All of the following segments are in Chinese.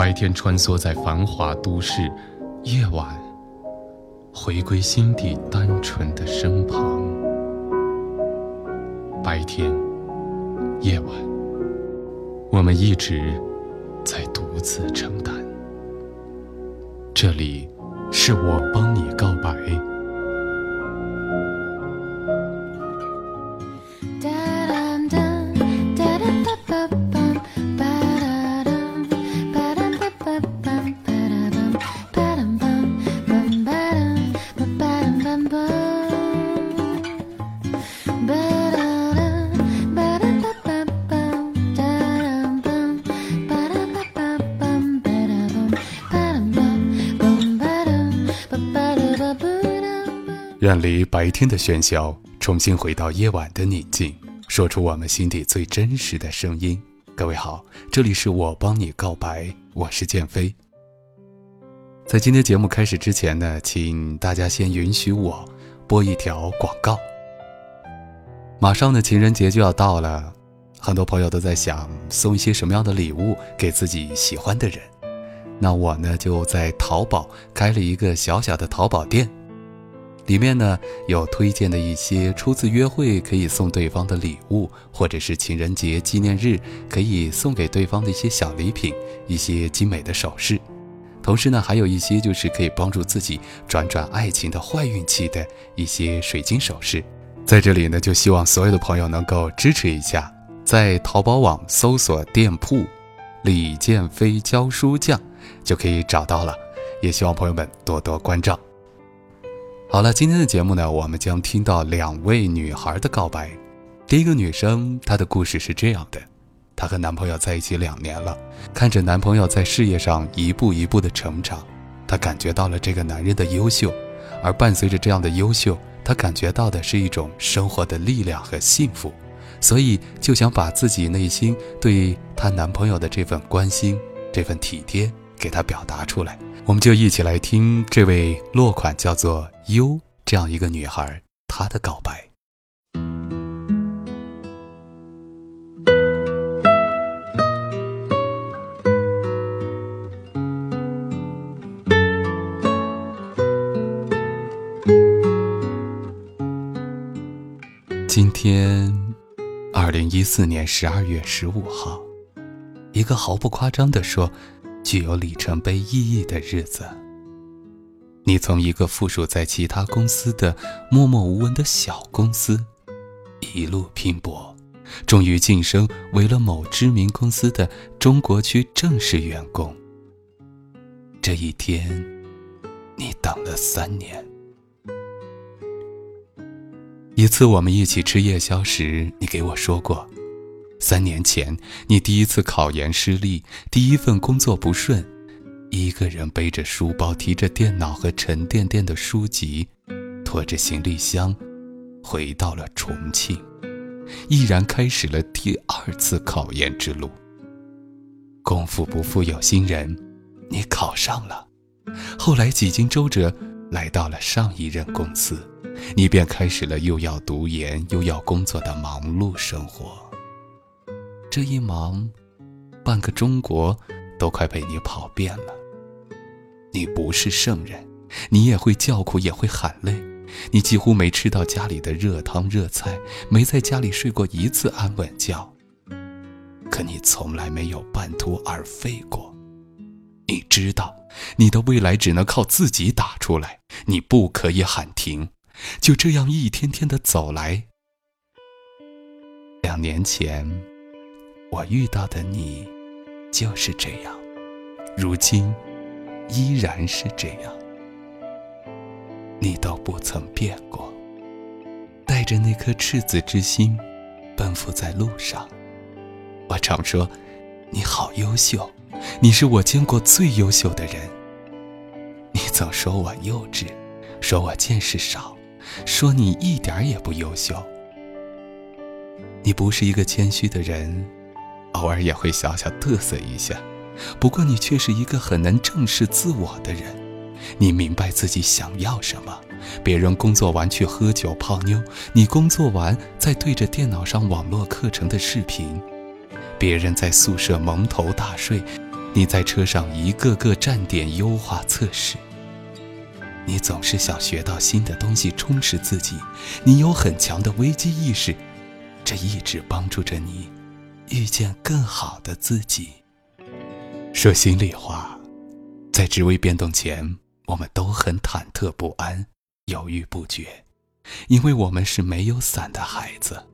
白天穿梭在繁华都市，夜晚回归心底单纯的身旁。白天，夜晚。我们一直在独自承担。这里是我帮你告白。离白天的喧嚣，重新回到夜晚的宁静，说出我们心底最真实的声音。各位好，这里是我帮你告白，我是建飞。在今天节目开始之前呢，请大家先允许我播一条广告。马上的情人节就要到了，很多朋友都在想送一些什么样的礼物给自己喜欢的人。那我呢，就在淘宝开了一个小小的淘宝店。里面呢有推荐的一些初次约会可以送对方的礼物，或者是情人节纪念日可以送给对方的一些小礼品，一些精美的首饰。同时呢，还有一些就是可以帮助自己转转爱情的坏运气的一些水晶首饰。在这里呢，就希望所有的朋友能够支持一下，在淘宝网搜索店铺“李建飞教书匠”就可以找到了。也希望朋友们多多关照。好了，今天的节目呢，我们将听到两位女孩的告白。第一个女生，她的故事是这样的：她和男朋友在一起两年了，看着男朋友在事业上一步一步的成长，她感觉到了这个男人的优秀，而伴随着这样的优秀，她感觉到的是一种生活的力量和幸福，所以就想把自己内心对她男朋友的这份关心、这份体贴给他表达出来。我们就一起来听这位落款叫做优这样一个女孩她的告白。今天，二零一四年十二月十五号，一个毫不夸张的说。具有里程碑意义的日子。你从一个附属在其他公司的默默无闻的小公司，一路拼搏，终于晋升为了某知名公司的中国区正式员工。这一天，你等了三年。一次我们一起吃夜宵时，你给我说过。三年前，你第一次考研失利，第一份工作不顺，一个人背着书包，提着电脑和沉甸甸的书籍，拖着行李箱，回到了重庆，毅然开始了第二次考研之路。功夫不负有心人，你考上了，后来几经周折，来到了上一任公司，你便开始了又要读研又要工作的忙碌生活。这一忙，半个中国都快被你跑遍了。你不是圣人，你也会叫苦，也会喊累。你几乎没吃到家里的热汤热菜，没在家里睡过一次安稳觉。可你从来没有半途而废过。你知道，你的未来只能靠自己打出来，你不可以喊停。就这样一天天的走来。两年前，我遇到的你，就是这样，如今依然是这样。你都不曾变过，带着那颗赤子之心，奔赴在路上。我常说，你好优秀，你是我见过最优秀的人。你总说我幼稚，说我见识少，说你一点也不优秀。你不是一个谦虚的人，偶尔也会小小嘚瑟一下，不过你却是一个很难正视自我的人。你明白自己想要什么？别人工作完去喝酒泡妞，你工作完再对着电脑上网络课程的视频。别人在宿舍蒙头大睡，你在车上一个个站点优化测试。你总是想学到新的东西，充实自己。你有很强的危机意识，这一直帮助着你遇见更好的自己。说心里话，在职位变动前。我们都很忐忑不安、犹豫不决，因为我们是没有伞的孩子。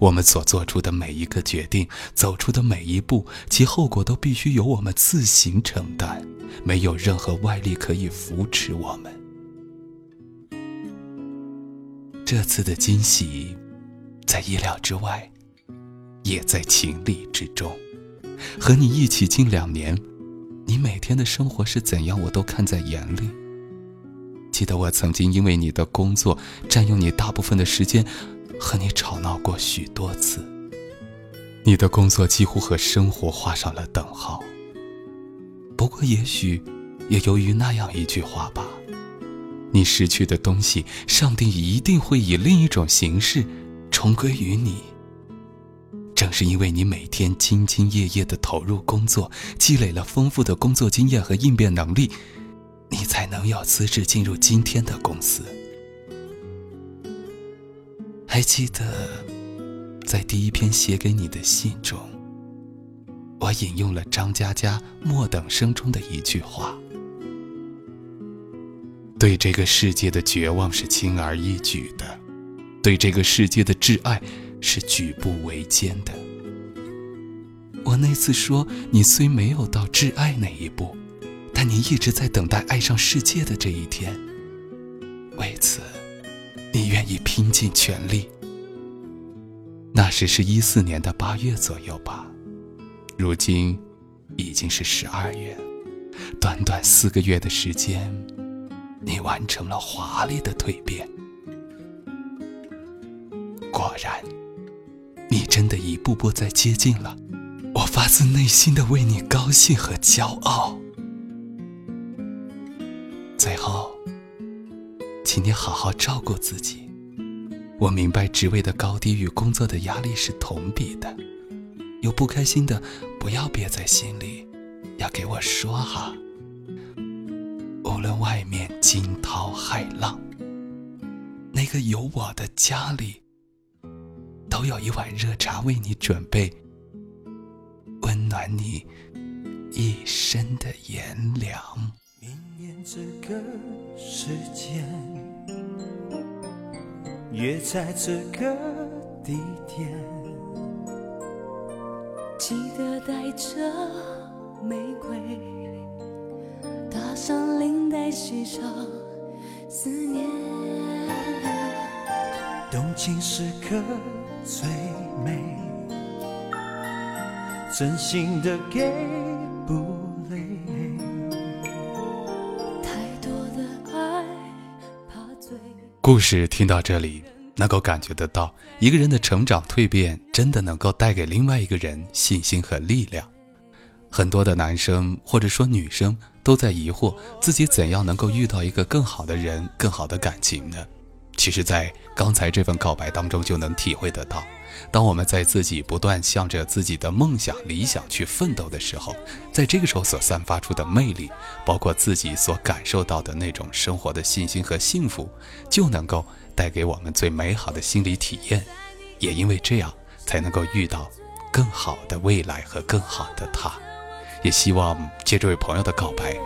我们所做出的每一个决定、走出的每一步，其后果都必须由我们自行承担，没有任何外力可以扶持我们。这次的惊喜，在意料之外，也在情理之中。和你一起近两年。你每天的生活是怎样，我都看在眼里。记得我曾经因为你的工作占用你大部分的时间，和你吵闹过许多次。你的工作几乎和生活画上了等号。不过，也许也由于那样一句话吧，你失去的东西，上帝一定会以另一种形式重归于你。正是因为你每天兢兢业业的投入工作，积累了丰富的工作经验和应变能力，你才能有资质进入今天的公司。还记得，在第一篇写给你的信中，我引用了张嘉佳《莫等生》中的一句话：“对这个世界的绝望是轻而易举的，对这个世界的挚爱。”是举步维艰的。我那次说，你虽没有到挚爱那一步，但你一直在等待爱上世界的这一天。为此，你愿意拼尽全力。那时是一四年的八月左右吧，如今已经是十二月，短短四个月的时间，你完成了华丽的蜕变。果然。你真的一步步在接近了，我发自内心的为你高兴和骄傲。最后，请你好好照顾自己。我明白职位的高低与工作的压力是同比的，有不开心的不要憋在心里，要给我说哈。无论外面惊涛骇浪，那个有我的家里。都有一碗热茶为你准备，温暖你一身的炎凉。明年这个时间，约在这个地点，记得带着玫瑰，打上领带，系上思念，动情时刻。最美，真心的给不累。太多的爱，怕醉。故事听到这里，能够感觉得到，一个人的成长蜕变，真的能够带给另外一个人信心和力量。很多的男生或者说女生都在疑惑，自己怎样能够遇到一个更好的人、更好的感情呢？其实，在刚才这份告白当中就能体会得到，当我们在自己不断向着自己的梦想、理想去奋斗的时候，在这个时候所散发出的魅力，包括自己所感受到的那种生活的信心和幸福，就能够带给我们最美好的心理体验。也因为这样，才能够遇到更好的未来和更好的他。也希望借这位朋友的告白，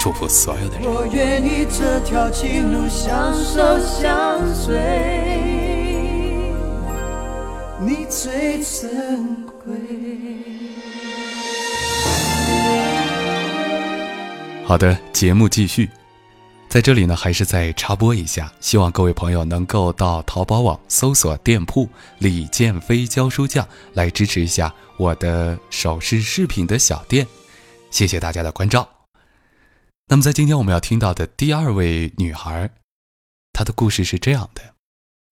祝福所有的人。我愿意这条情路相守相随，你最珍贵。好的，节目继续。在这里呢，还是再插播一下，希望各位朋友能够到淘宝网搜索店铺“李建飞教书匠”来支持一下我的首饰饰品的小店，谢谢大家的关照。那么，在今天我们要听到的第二位女孩，她的故事是这样的：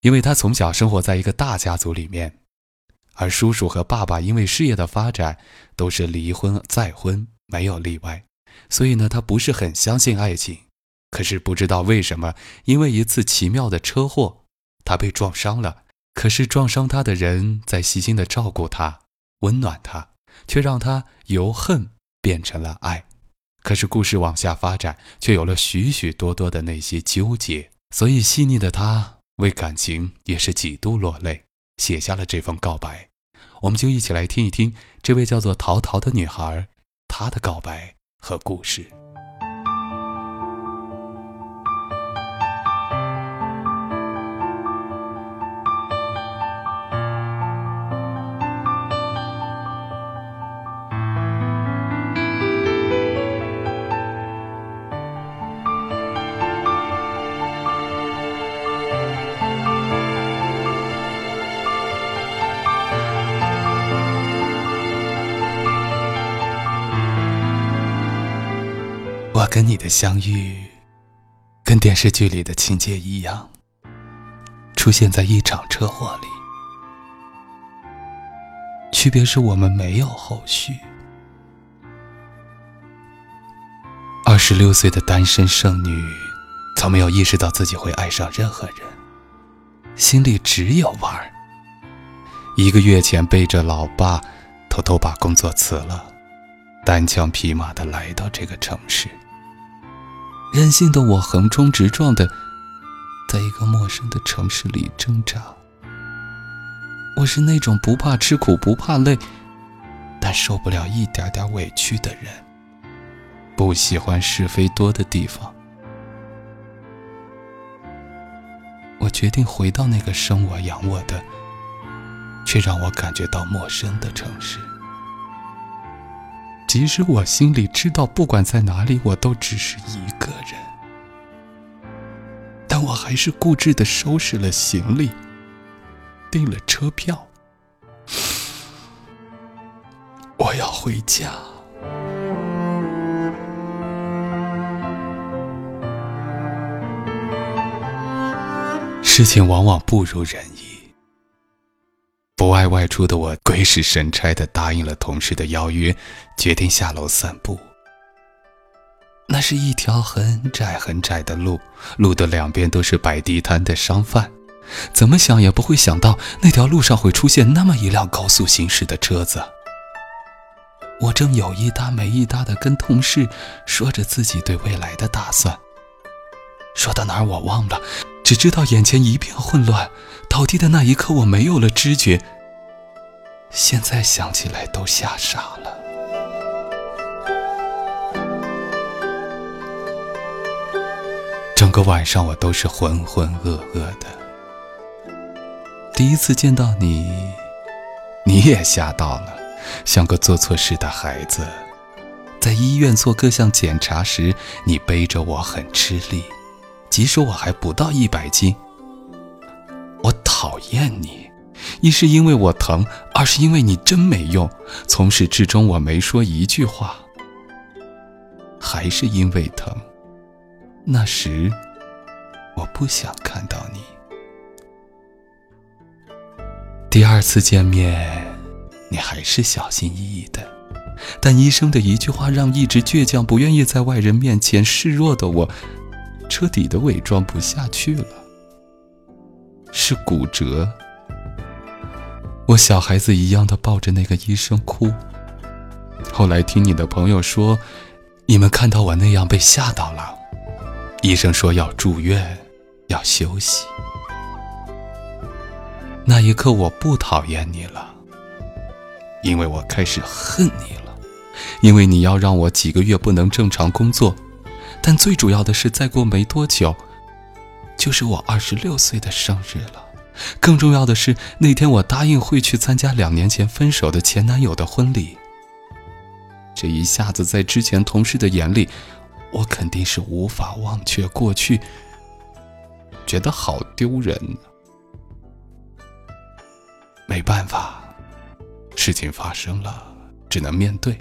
因为她从小生活在一个大家族里面，而叔叔和爸爸因为事业的发展都是离婚再婚，没有例外，所以呢，她不是很相信爱情。可是不知道为什么，因为一次奇妙的车祸，他被撞伤了。可是撞伤他的人在细心的照顾他，温暖他，却让他由恨变成了爱。可是故事往下发展，却有了许许多多的那些纠结。所以细腻的她为感情也是几度落泪，写下了这封告白。我们就一起来听一听这位叫做陶陶的女孩，她的告白和故事。你的相遇，跟电视剧里的情节一样，出现在一场车祸里。区别是我们没有后续。二十六岁的单身剩女，从没有意识到自己会爱上任何人，心里只有玩儿。一个月前，背着老爸，偷偷把工作辞了，单枪匹马的来到这个城市。任性的我横冲直撞的，在一个陌生的城市里挣扎。我是那种不怕吃苦、不怕累，但受不了一点点委屈的人。不喜欢是非多的地方。我决定回到那个生我养我的，却让我感觉到陌生的城市。即使我心里知道，不管在哪里，我都只是一个人，但我还是固执的收拾了行李，订了车票，我要回家。事情往往不如人意。爱外出的我，鬼使神差的答应了同事的邀约，决定下楼散步。那是一条很窄很窄的路，路的两边都是摆地摊的商贩。怎么想也不会想到，那条路上会出现那么一辆高速行驶的车子。我正有一搭没一搭的跟同事说着自己对未来的打算。说到哪儿我忘了，只知道眼前一片混乱。倒地的那一刻，我没有了知觉。现在想起来都吓傻了。整个晚上我都是浑浑噩噩的。第一次见到你，你也吓到了，像个做错事的孩子。在医院做各项检查时，你背着我很吃力，即使我还不到一百斤。我讨厌你，一是因为我疼，二是因为你真没用。从始至终我没说一句话，还是因为疼。那时我不想看到你。第二次见面，你还是小心翼翼的，但医生的一句话让一直倔强、不愿意在外人面前示弱的我，彻底的伪装不下去了。是骨折，我小孩子一样的抱着那个医生哭。后来听你的朋友说，你们看到我那样被吓到了，医生说要住院，要休息。那一刻我不讨厌你了，因为我开始恨你了，因为你要让我几个月不能正常工作，但最主要的是，再过没多久，就是我二十六岁的生日了。更重要的是，那天我答应会去参加两年前分手的前男友的婚礼。这一下子，在之前同事的眼里，我肯定是无法忘却过去，觉得好丢人。没办法，事情发生了，只能面对。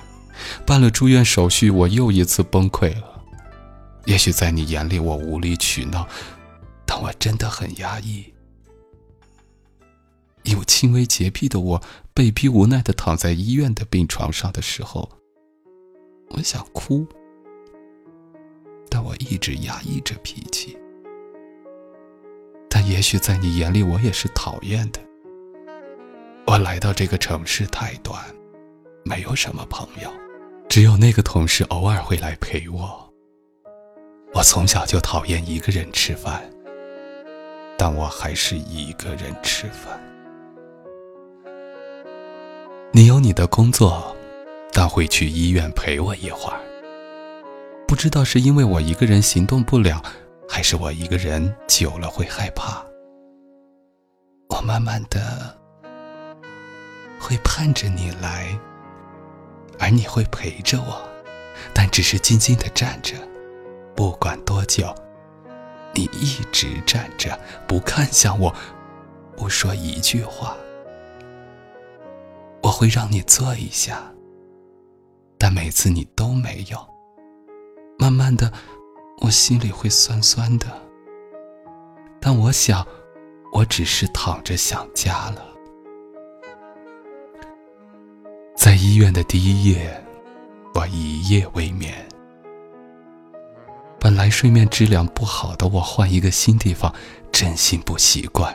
办了住院手续，我又一次崩溃了。也许在你眼里，我无理取闹，但我真的很压抑。有轻微洁癖的我，被逼无奈的躺在医院的病床上的时候，我想哭，但我一直压抑着脾气。但也许在你眼里，我也是讨厌的。我来到这个城市太短，没有什么朋友，只有那个同事偶尔会来陪我。我从小就讨厌一个人吃饭，但我还是一个人吃饭。你有你的工作，但会去医院陪我一会儿。不知道是因为我一个人行动不了，还是我一个人久了会害怕。我慢慢的会盼着你来，而你会陪着我，但只是静静的站着，不管多久，你一直站着，不看向我，不说一句话。我会让你坐一下，但每次你都没有。慢慢的，我心里会酸酸的。但我想，我只是躺着想家了。在医院的第一夜，我一夜未眠。本来睡眠质量不好的我，换一个新地方，真心不习惯。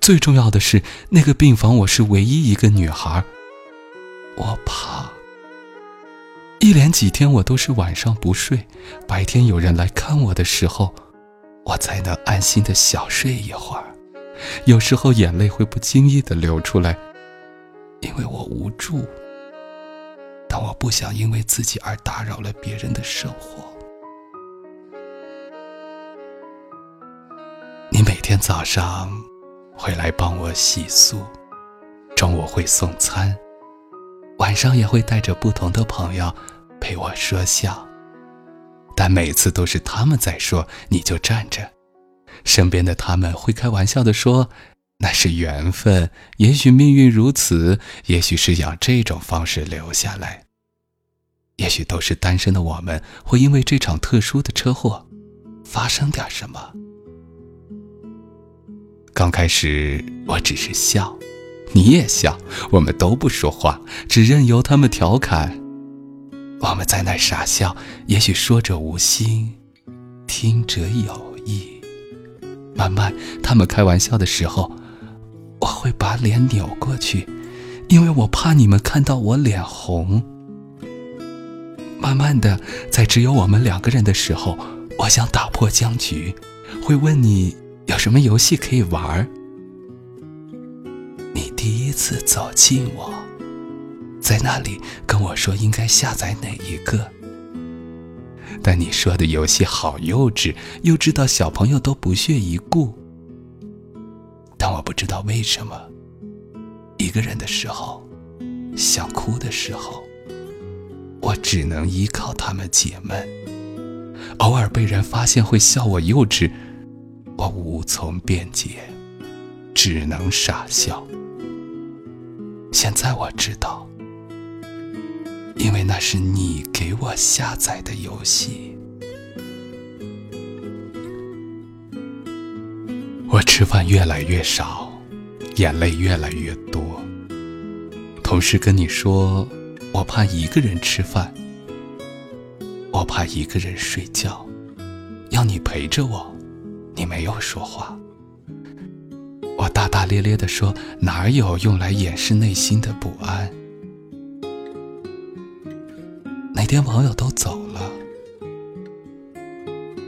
最重要的是，那个病房我是唯一一个女孩，我怕。一连几天我都是晚上不睡，白天有人来看我的时候，我才能安心的小睡一会儿。有时候眼泪会不经意的流出来，因为我无助，但我不想因为自己而打扰了别人的生活。你每天早上。会来帮我洗漱，中午会送餐，晚上也会带着不同的朋友陪我说笑。但每次都是他们在说，你就站着。身边的他们会开玩笑的说：“那是缘分，也许命运如此，也许是要这种方式留下来，也许都是单身的我们会因为这场特殊的车祸发生点什么。”刚开始我只是笑，你也笑，我们都不说话，只任由他们调侃。我们在那傻笑，也许说者无心，听者有意。慢慢，他们开玩笑的时候，我会把脸扭过去，因为我怕你们看到我脸红。慢慢的，在只有我们两个人的时候，我想打破僵局，会问你。有什么游戏可以玩？你第一次走近我，在那里跟我说应该下载哪一个？但你说的游戏好幼稚，幼稚到小朋友都不屑一顾。但我不知道为什么，一个人的时候，想哭的时候，我只能依靠他们解闷。偶尔被人发现会笑我幼稚。我无从辩解，只能傻笑。现在我知道，因为那是你给我下载的游戏。我吃饭越来越少，眼泪越来越多。同事跟你说，我怕一个人吃饭，我怕一个人睡觉，要你陪着我。你没有说话，我大大咧咧地说：“哪有用来掩饰内心的不安？”那天朋友都走了，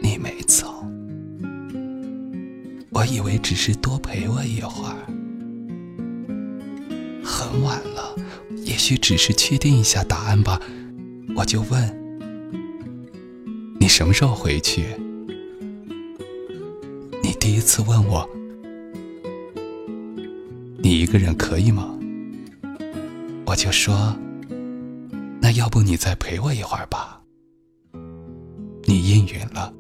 你没走，我以为只是多陪我一会儿。很晚了，也许只是确定一下答案吧，我就问：“你什么时候回去？”次问我。你一个人可以吗？我就说，那要不你再陪我一会儿吧。你应允了，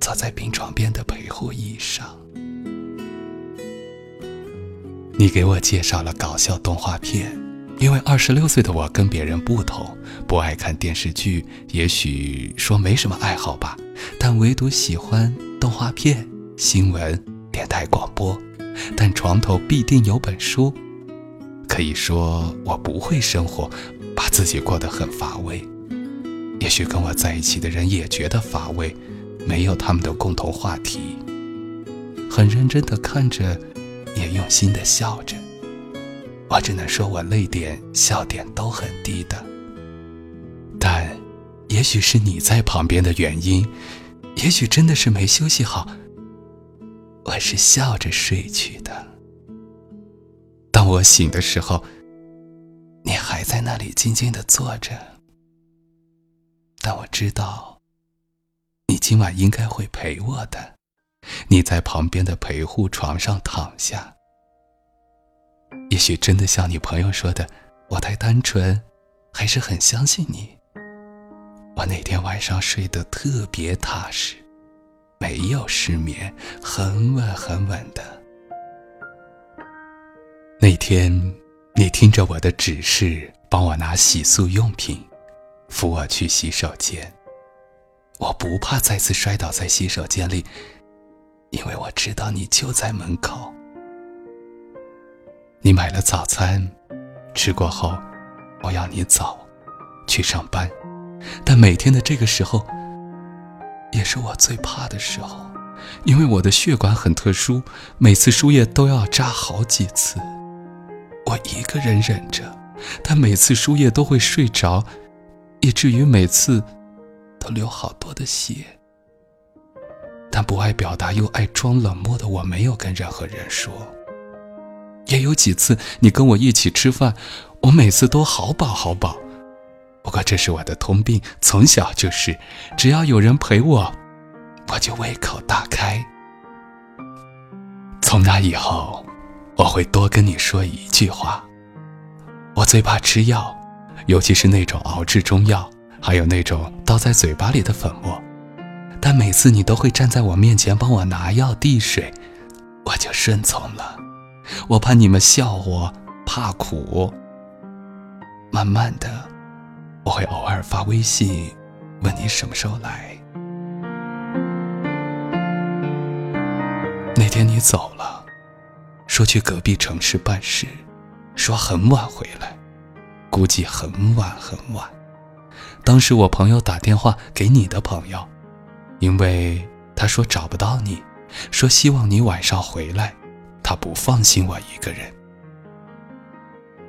坐在病床边的陪护椅上。你给我介绍了搞笑动画片，因为二十六岁的我跟别人不同，不爱看电视剧，也许说没什么爱好吧，但唯独喜欢动画片、新闻、电台广播。但床头必定有本书，可以说我不会生活，把自己过得很乏味。也许跟我在一起的人也觉得乏味，没有他们的共同话题。很认真的看着，也用心的笑着。我只能说我泪点、笑点都很低的。但，也许是你在旁边的原因，也许真的是没休息好。我是笑着睡去的。当我醒的时候，你还在那里静静的坐着。但我知道，你今晚应该会陪我的。你在旁边的陪护床上躺下。也许真的像你朋友说的，我太单纯，还是很相信你。我那天晚上睡得特别踏实。没有失眠，很稳很稳的。那天，你听着我的指示，帮我拿洗漱用品，扶我去洗手间。我不怕再次摔倒在洗手间里，因为我知道你就在门口。你买了早餐，吃过后，我要你走，去上班。但每天的这个时候。也是我最怕的时候，因为我的血管很特殊，每次输液都要扎好几次。我一个人忍着，但每次输液都会睡着，以至于每次都流好多的血。但不爱表达又爱装冷漠的我，没有跟任何人说。也有几次你跟我一起吃饭，我每次都好饱好饱。不过这是我的通病，从小就是，只要有人陪我，我就胃口大开。从那以后，我会多跟你说一句话。我最怕吃药，尤其是那种熬制中药，还有那种倒在嘴巴里的粉末。但每次你都会站在我面前帮我拿药递水，我就顺从了。我怕你们笑我，怕苦。慢慢的。会偶尔发微信，问你什么时候来。那天你走了，说去隔壁城市办事，说很晚回来，估计很晚很晚。当时我朋友打电话给你的朋友，因为他说找不到你，说希望你晚上回来，他不放心我一个人。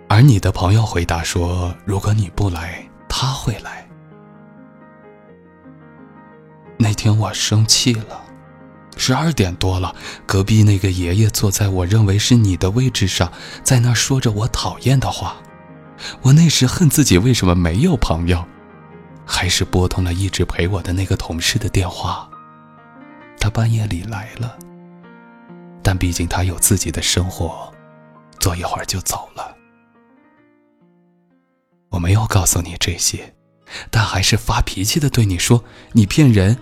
而你的朋友回答说，如果你不来。他会来。那天我生气了，十二点多了，隔壁那个爷爷坐在我认为是你的位置上，在那说着我讨厌的话。我那时恨自己为什么没有朋友，还是拨通了一直陪我的那个同事的电话。他半夜里来了，但毕竟他有自己的生活，坐一会儿就走了。我没有告诉你这些，但还是发脾气的对你说：“你骗人！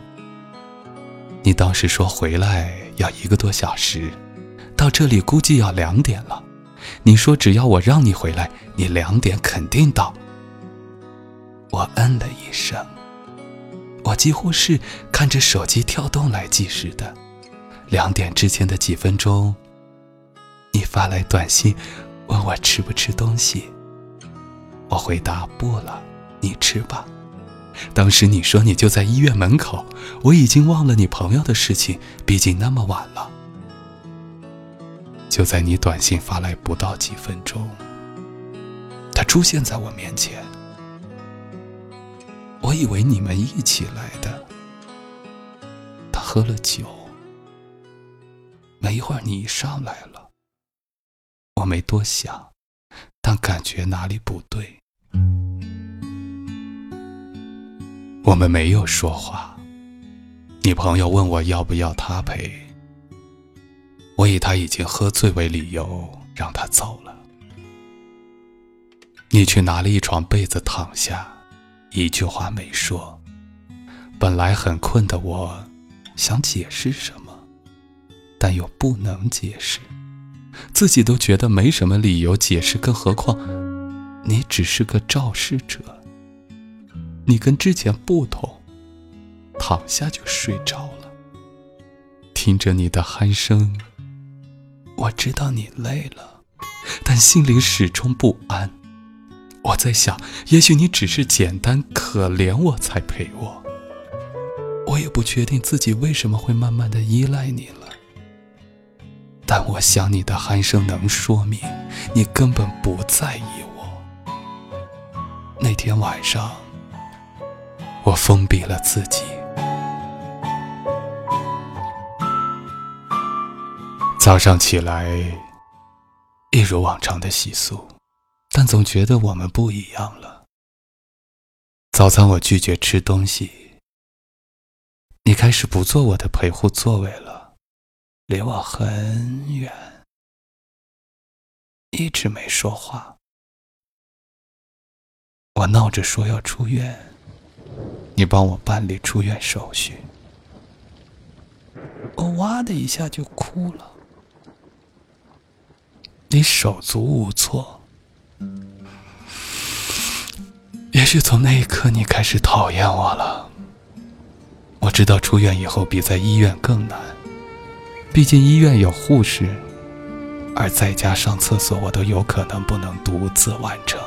你当时说回来要一个多小时，到这里估计要两点了。你说只要我让你回来，你两点肯定到。”我嗯了一声，我几乎是看着手机跳动来计时的。两点之前的几分钟，你发来短信问我吃不吃东西。我回答不了，你吃吧。当时你说你就在医院门口，我已经忘了你朋友的事情，毕竟那么晚了。就在你短信发来不到几分钟，他出现在我面前。我以为你们一起来的。他喝了酒，没一会儿你上来了。我没多想，但感觉哪里不对。我们没有说话。你朋友问我要不要他陪，我以他已经喝醉为理由让他走了。你去拿了一床被子躺下，一句话没说。本来很困的我，想解释什么，但又不能解释，自己都觉得没什么理由解释，更何况你只是个肇事者。你跟之前不同。躺下就睡着了，听着你的鼾声，我知道你累了，但心里始终不安。我在想，也许你只是简单可怜我才陪我。我也不确定自己为什么会慢慢的依赖你，但我想你的鼾声能说明你根本不在意我。那天晚上，我封闭了自己。早上起来，一如往常的洗漱，但总觉得我们不一样了。早餐我拒绝吃东西，你开始不坐我的陪护座位了，离我很远，一直没说话。我闹着说要出院，你帮我办理出院手续，我哇的一下就哭了。你手足无措，也许从那一刻你开始讨厌我了。我知道出院以后比在医院更难，毕竟医院有护士，而在家上厕所我都有可能不能独自完成。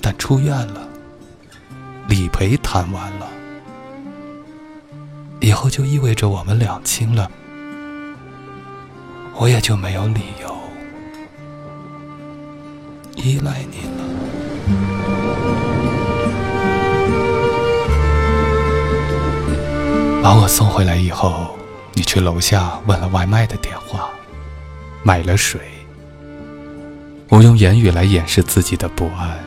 但出院了，理赔谈完了，以后就意味着我们两清了。我也就没有理由依赖你了。把我送回来以后，你去楼下问了外卖的电话，买了水。我用言语来掩饰自己的不安，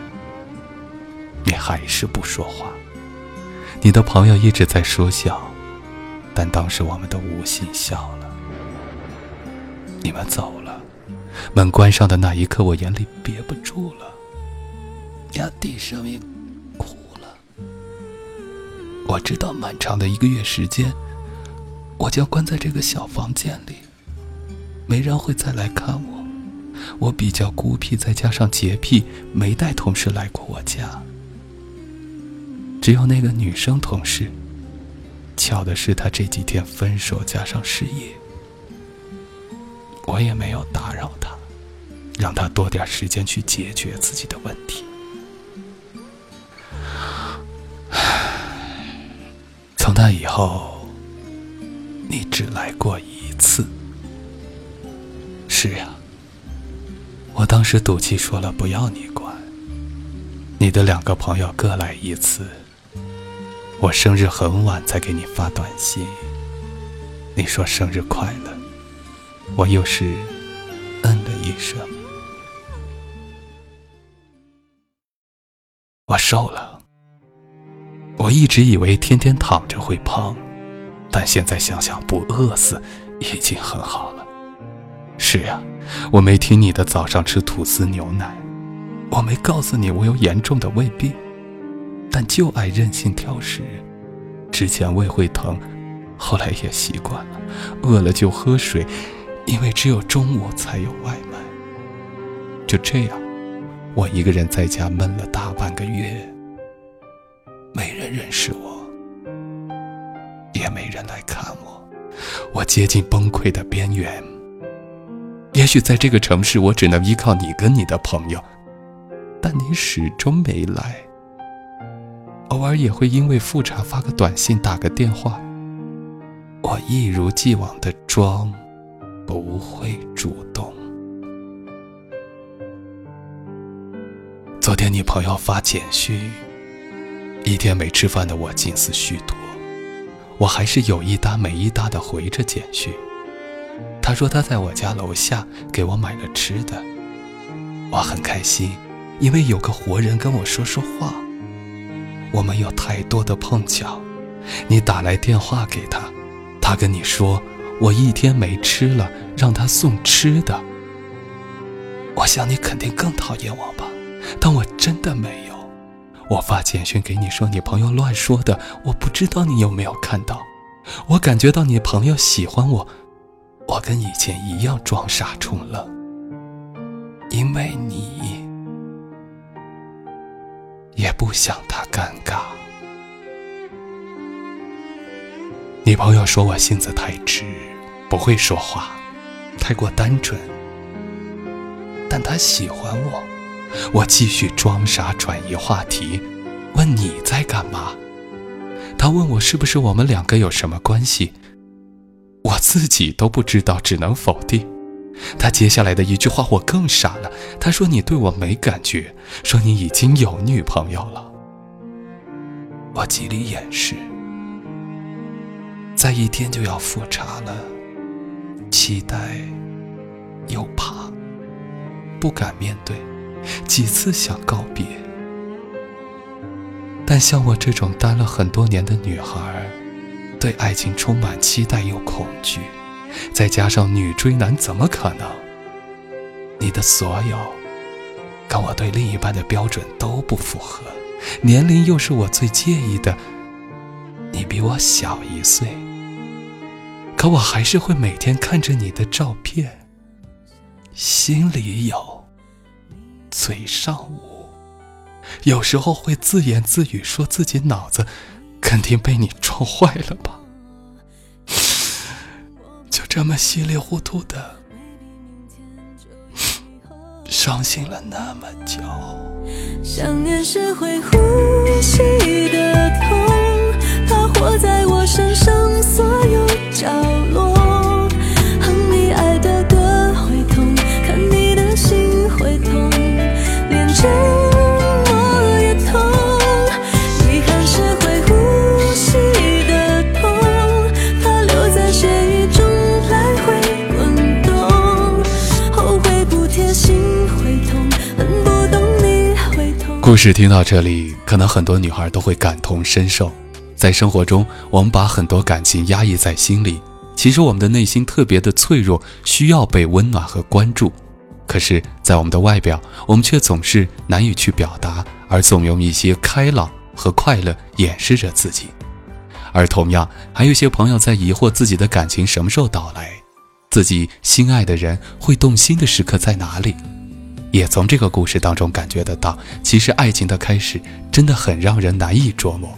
你还是不说话。你的朋友一直在说笑，但当时我们都无心笑了。你们走了，门关上的那一刻，我眼里憋不住了，压低声音哭了。我知道，漫长的一个月时间，我将关在这个小房间里，没人会再来看我。我比较孤僻，再加上洁癖，没带同事来过我家。只有那个女生同事，巧的是，她这几天分手加上失业。我也没有打扰他，让他多点时间去解决自己的问题。从那以后，你只来过一次。是呀，我当时赌气说了不要你管。你的两个朋友各来一次。我生日很晚才给你发短信，你说生日快乐。我又是嗯了一声。我瘦了，我一直以为天天躺着会胖，但现在想想不饿死已经很好了。是呀，我没听你的早上吃吐司牛奶，我没告诉你我有严重的胃病，但就爱任性挑食。之前胃会疼，后来也习惯了，饿了就喝水。因为只有中午才有外卖，就这样，我一个人在家闷了大半个月，没人认识我，也没人来看我，我接近崩溃的边缘。也许在这个城市，我只能依靠你跟你的朋友，但你始终没来。偶尔也会因为复查发个短信、打个电话，我一如既往的装。不会主动。昨天你朋友发简讯，一天没吃饭的我近似虚脱，我还是有一搭没一搭的回着简讯。他说他在我家楼下给我买了吃的，我很开心，因为有个活人跟我说说话。我们有太多的碰巧，你打来电话给他，他跟你说我一天没吃了，让他送吃的。我想你肯定更讨厌我吧，但我真的没。我发简讯给你说你朋友乱说的，我不知道你有没有看到。我感觉到你朋友喜欢我。我跟以前一样装傻充愣，因为你也不想他尴尬。女朋友说我性子太直，不会说话，太过单纯。但他喜欢我，我继续装傻转移话题，问你在干嘛？他问我是不是我们两个有什么关系？我自己都不知道，只能否定。他接下来的一句话，我更傻了。他说：“你对我没感觉，说你已经有女朋友了。”我极力掩饰。在一天就要复查了，期待又怕，不敢面对，几次想告别。但像我这种单了很多年的女孩。对爱情充满期待又恐惧，再加上女追男，怎么可能？你的所有，跟我对另一半的标准都不符合，年龄又是我最介意的。你比我小一岁，可我还是会每天看着你的照片，心里有，嘴上无，有时候会自言自语说自己脑子。肯定被你撞坏了吧？就这么稀里糊涂的伤心了那么久。想念是会呼吸的痛，它活在我身上所有角落。故事听到这里，可能很多女孩都会感同身受。在生活中，我们把很多感情压抑在心里，其实我们的内心特别的脆弱，需要被温暖和关注。可是，在我们的外表，我们却总是难以去表达，而总用一些开朗和快乐掩饰着自己。而同样，还有一些朋友在疑惑自己的感情什么时候到来，自己心爱的人会动心的时刻在哪里？也从这个故事当中感觉得到，其实爱情的开始真的很让人难以捉摸。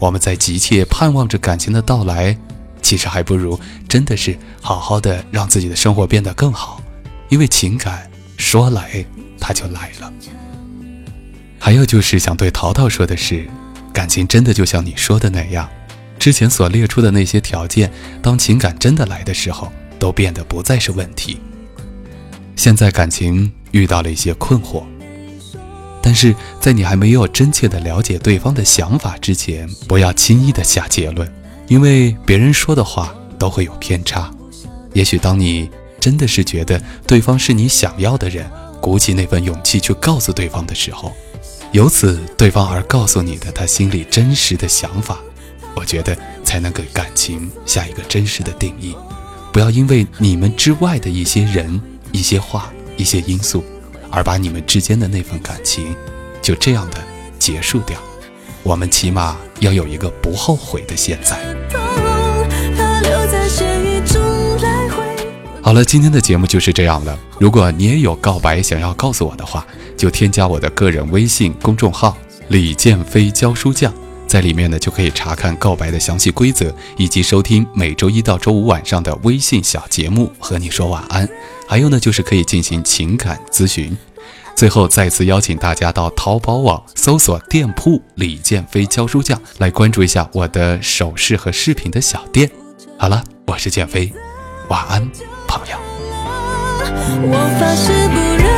我们在急切盼望着感情的到来，其实还不如真的是好好的让自己的生活变得更好。因为情感说来它就来了。还有就是想对淘淘说的是，感情真的就像你说的那样，之前所列出的那些条件，当情感真的来的时候，都变得不再是问题。现在感情。遇到了一些困惑，但是在你还没有真切的了解对方的想法之前，不要轻易的下结论，因为别人说的话都会有偏差。也许当你真的是觉得对方是你想要的人，鼓起那份勇气去告诉对方的时候，由此对方而告诉你的他心里真实的想法，我觉得才能给感情下一个真实的定义。不要因为你们之外的一些人、一些话。一些因素，而把你们之间的那份感情就这样的结束掉。我们起码要有一个不后悔的现在。好了，今天的节目就是这样了。如果你也有告白想要告诉我的话，就添加我的个人微信公众号“李建飞教书匠”，在里面呢就可以查看告白的详细规则，以及收听每周一到周五晚上的微信小节目，和你说晚安。还有呢，就是可以进行情感咨询。最后，再次邀请大家到淘宝网搜索店铺“李建飞教书匠”，来关注一下我的首饰和饰品的小店。好了，我是建飞，晚安。朋友。我发誓不